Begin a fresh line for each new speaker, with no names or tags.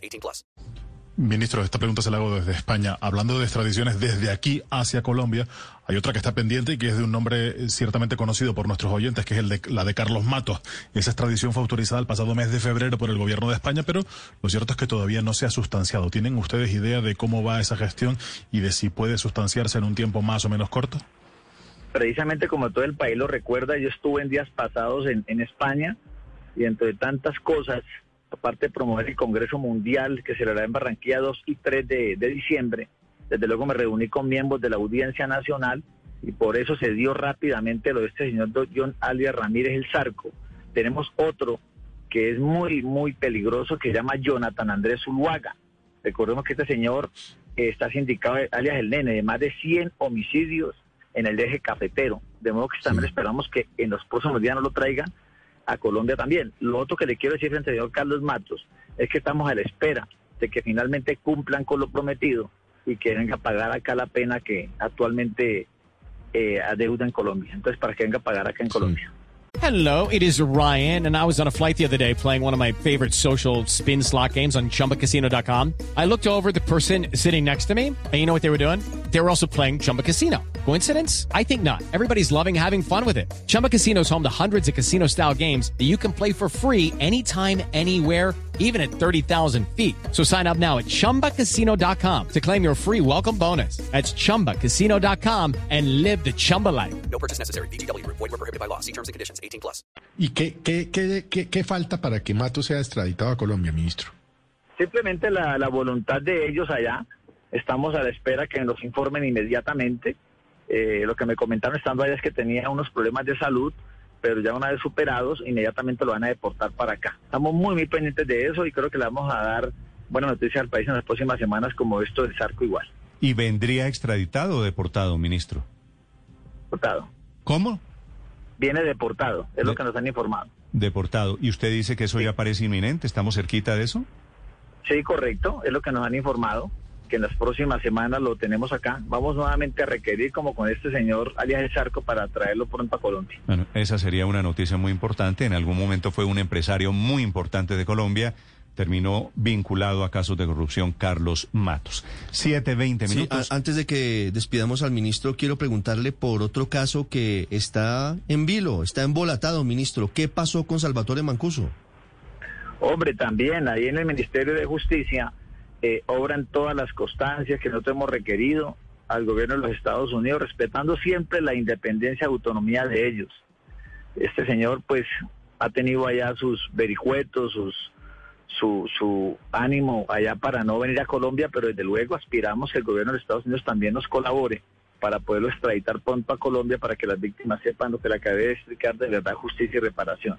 18 plus.
Ministro, esta pregunta se la hago desde España. Hablando de extradiciones desde aquí hacia Colombia, hay otra que está pendiente y que es de un nombre eh, ciertamente conocido por nuestros oyentes, que es el de, la de Carlos Matos. Esa extradición fue autorizada el pasado mes de febrero por el gobierno de España, pero lo cierto es que todavía no se ha sustanciado. ¿Tienen ustedes idea de cómo va esa gestión y de si puede sustanciarse en un tiempo más o menos corto?
Precisamente como todo el país lo recuerda, yo estuve en días pasados en, en España y entre tantas cosas aparte de promover el Congreso Mundial que se celebrará en Barranquilla 2 y 3 de, de, diciembre, desde luego me reuní con miembros de la Audiencia Nacional y por eso se dio rápidamente lo de este señor John alias Ramírez el Zarco. Tenemos otro que es muy, muy peligroso que se llama Jonathan Andrés Zuluaga. Recordemos que este señor está sindicado alias el nene de más de 100 homicidios en el eje cafetero. De modo que también sí. esperamos que en los próximos días no lo traigan a Colombia también. Lo otro que le quiero decir al señor Carlos Matos es que estamos a la espera de que finalmente cumplan con lo prometido y que venga a pagar acá la pena que actualmente eh, adeuda en Colombia. Entonces, para que venga a pagar acá en Colombia.
Hello, it is Ryan, and I was on a flight the other day playing one of my favorite social spin slot games on chumbacasino.com. I looked over the person sitting next to me, and you know what they were doing? They were also playing Chumba Casino. Coincidence? I think not. Everybody's loving having fun with it. Chumba Casino is home to hundreds of casino style games that you can play for free anytime, anywhere, even at 30,000 feet. So sign up now at chumbacasino.com to claim your free welcome bonus. That's chumbacasino.com and live the Chumba life.
No purchase necessary. BGW. Void were prohibited by law. See terms and conditions. 18 plus.
¿Y qué, qué, qué, qué, qué falta para que Mato sea extraditado a Colombia, ministro?
Simplemente la, la voluntad de ellos allá. Estamos a la espera que nos informen inmediatamente. Eh, lo que me comentaron estando allá es que tenía unos problemas de salud, pero ya una vez superados, inmediatamente lo van a deportar para acá. Estamos muy, muy pendientes de eso y creo que le vamos a dar buena noticia al país en las próximas semanas, como esto del Zarco igual.
¿Y vendría extraditado o deportado, ministro?
Deportado.
¿Cómo?
Viene deportado, es de lo que nos han informado.
Deportado. ¿Y usted dice que eso sí. ya parece inminente? ¿Estamos cerquita de eso?
Sí, correcto, es lo que nos han informado que en las próximas semanas lo tenemos acá. Vamos nuevamente a requerir, como con este señor alias El Charco, para traerlo pronto a Colombia.
Bueno, esa sería una noticia muy importante. En algún momento fue un empresario muy importante de Colombia. Terminó vinculado a casos de corrupción Carlos Matos. Siete, veinte minutos.
Sí, a, antes de que despidamos al ministro, quiero preguntarle por otro caso que está en vilo, está embolatado, ministro. ¿Qué pasó con Salvatore Mancuso?
Hombre, también ahí en el Ministerio de Justicia eh, obran todas las constancias que nosotros hemos requerido al gobierno de los Estados Unidos, respetando siempre la independencia y autonomía de ellos. Este señor, pues, ha tenido allá sus vericuetos, sus, su, su ánimo allá para no venir a Colombia, pero desde luego aspiramos que el gobierno de los Estados Unidos también nos colabore para poderlo extraditar pronto a Colombia para que las víctimas sepan lo que le acabé de explicar de verdad, justicia y reparación.